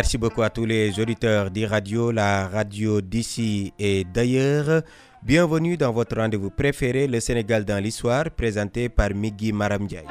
Merci beaucoup à tous les auditeurs d'e-radio, la radio d'ici et d'ailleurs. Bienvenue dans votre rendez-vous préféré, le Sénégal dans l'histoire, présenté par Migui Maramdiaye.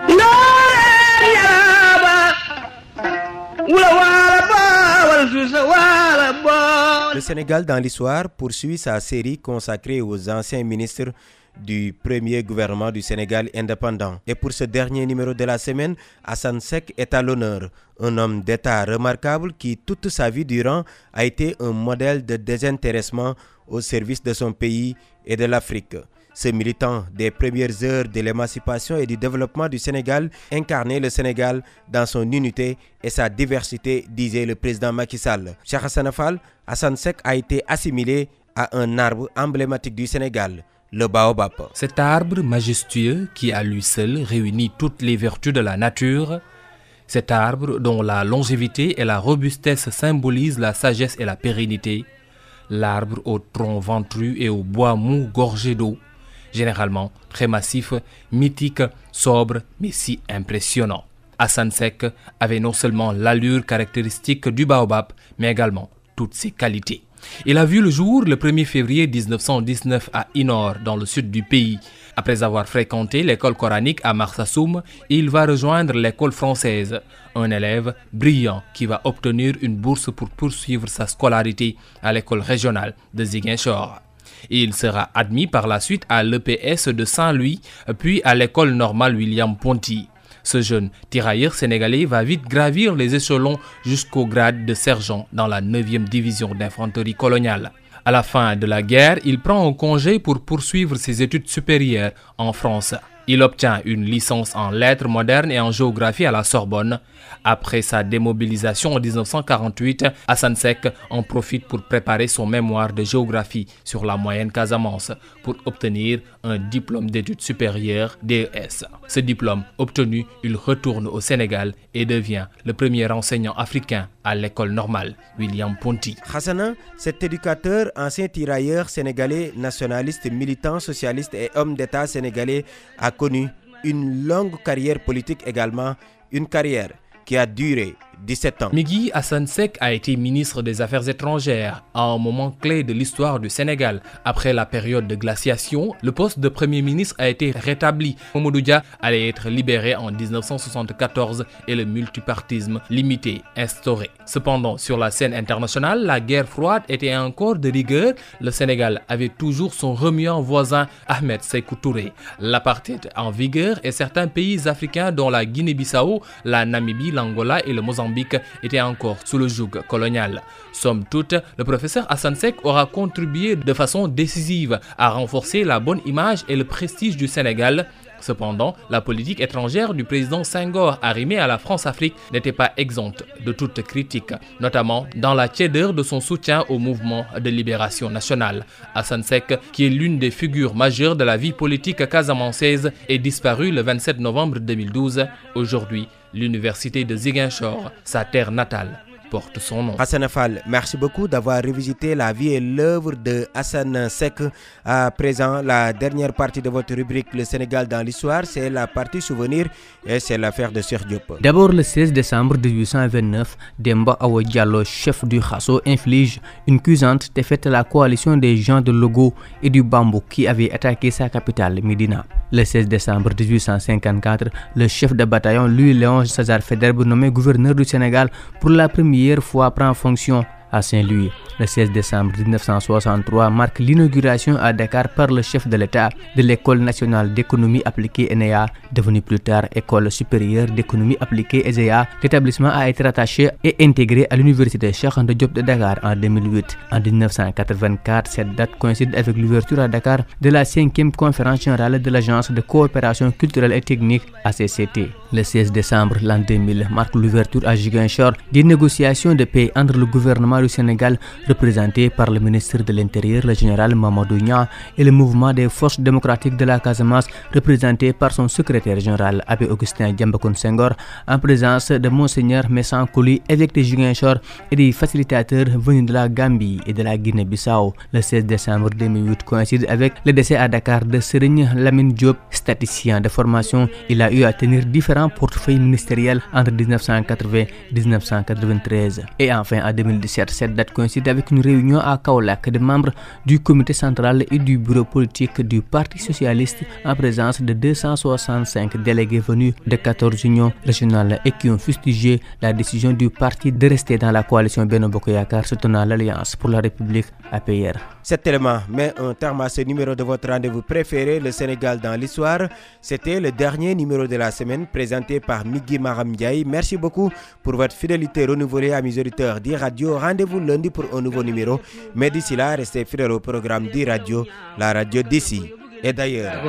Le Sénégal dans l'histoire poursuit sa série consacrée aux anciens ministres du premier gouvernement du Sénégal indépendant. Et pour ce dernier numéro de la semaine, Hassan Sek est à l'honneur, un homme d'État remarquable qui toute sa vie durant a été un modèle de désintéressement au service de son pays et de l'Afrique. Ce militant des premières heures de l'émancipation et du développement du Sénégal incarnait le Sénégal dans son unité et sa diversité, disait le président Macky Sall. Cheikh Hassan Afal, Hassan Sek a été assimilé à un arbre emblématique du Sénégal, le baobab. Cet arbre majestueux qui à lui seul réunit toutes les vertus de la nature, cet arbre dont la longévité et la robustesse symbolisent la sagesse et la pérennité, l'arbre au tronc ventru et au bois mou gorgé d'eau, généralement très massif, mythique, sobre, mais si impressionnant. Hassan Sek avait non seulement l'allure caractéristique du baobab, mais également toutes ses qualités. Il a vu le jour le 1er février 1919 à Inor, dans le sud du pays. Après avoir fréquenté l'école coranique à Marsassoum, il va rejoindre l'école française, un élève brillant qui va obtenir une bourse pour poursuivre sa scolarité à l'école régionale de Ziguinchor. Il sera admis par la suite à l'EPS de Saint-Louis, puis à l'école normale William Ponty. Ce jeune tirailleur sénégalais va vite gravir les échelons jusqu'au grade de sergent dans la 9e division d'infanterie coloniale. À la fin de la guerre, il prend un congé pour poursuivre ses études supérieures en France. Il obtient une licence en lettres modernes et en géographie à la Sorbonne. Après sa démobilisation en 1948, Hassan Sek en profite pour préparer son mémoire de géographie sur la moyenne Casamance pour obtenir un diplôme d'études supérieures DES. Ce diplôme obtenu, il retourne au Sénégal et devient le premier enseignant africain à l'école normale William Ponty. Hassana, cet éducateur, ancien tirailleur sénégalais, nationaliste, militant socialiste et homme d'État sénégalais, a connu une longue carrière politique également, une carrière qui a duré 17 ans. Migui Hassan Sek a été ministre des Affaires étrangères à un moment clé de l'histoire du Sénégal. Après la période de glaciation, le poste de Premier ministre a été rétabli. Mamadou allait être libéré en 1974 et le multipartisme limité instauré. Cependant, sur la scène internationale, la guerre froide était encore de rigueur. Le Sénégal avait toujours son remuant voisin Ahmed Sékou Touré. L'apartheid en vigueur et certains pays africains dont la Guinée-Bissau, la Namibie, l'Angola et le Mozambique étaient encore sous le joug colonial. Somme toute, le professeur Hassan Sek aura contribué de façon décisive à renforcer la bonne image et le prestige du Sénégal Cependant, la politique étrangère du président Senghor arrimée à la France-Afrique n'était pas exempte de toute critique, notamment dans la tiédeur de son soutien au mouvement de libération nationale. Hassan Sek, qui est l'une des figures majeures de la vie politique casamançaise, est disparu le 27 novembre 2012. Aujourd'hui, l'université de Ziguinchor, sa terre natale, porte son nom. Hassan Afal, merci beaucoup d'avoir revisité la vie et l'œuvre de Hassan Sek. À présent, la dernière partie de votre rubrique Le Sénégal dans l'histoire, c'est la partie souvenir et c'est l'affaire de Sir Diop. D'abord, le 16 décembre 1829, Demba Awa Diallo, chef du Khasso, inflige une cuisante défaite à la coalition des gens de Logo et du Bambou qui avaient attaqué sa capitale, Medina. Le 16 décembre 1854, le chef de bataillon Louis-Léon César Federbe, nommé gouverneur du Sénégal pour la première fois, prend fonction à Saint-Louis. Le 16 décembre 1963 marque l'inauguration à Dakar par le chef de l'État de l'École nationale d'économie appliquée ENEA, devenue plus tard École supérieure d'économie appliquée ESEA. L'établissement a été rattaché et intégré à l'université Cheikh Anta Diop de Dakar en 2008. En 1984, cette date coïncide avec l'ouverture à Dakar de la 5e conférence générale de l'Agence de coopération culturelle et technique ACCT. Le 16 décembre l'an 2000 marque l'ouverture à Giguinchor des négociations de paix entre le gouvernement gouvernement du Sénégal représenté par le ministre de l'Intérieur, le général Mamadou Nia, et le mouvement des forces démocratiques de la Casamance représenté par son secrétaire général Abbé Augustin Diambakoun Senghor en présence de Monseigneur Messan Kouli, évêque de Ziguinchor et des facilitateurs venus de la Gambie et de la Guinée-Bissau. Le 16 décembre 2008 coïncide avec le décès à Dakar de Serigne Lamine Diop, statisticien de formation. Il a eu à tenir différents portefeuilles ministériels entre 1980 et 1993. Et enfin, en 2017, cette date coïncide avec une réunion à Kaolack de membres du comité central et du bureau politique du Parti socialiste en présence de 265 délégués venus de 14 unions régionales et qui ont fustigé la décision du parti de rester dans la coalition Beno Bokoyakar soutenant l'Alliance pour la République APR. Cet élément met un terme à ce numéro de votre rendez-vous préféré, le Sénégal dans l'histoire. C'était le dernier numéro de la semaine présenté par Migui Maram Ndiaye. Merci beaucoup pour votre fidélité renouvelée à mes auditeurs d'e-radio. Rendez-vous lundi pour un nouveau numéro. Mais d'ici là, restez fidèles au programme d'e-radio, la radio d'ici et d'ailleurs.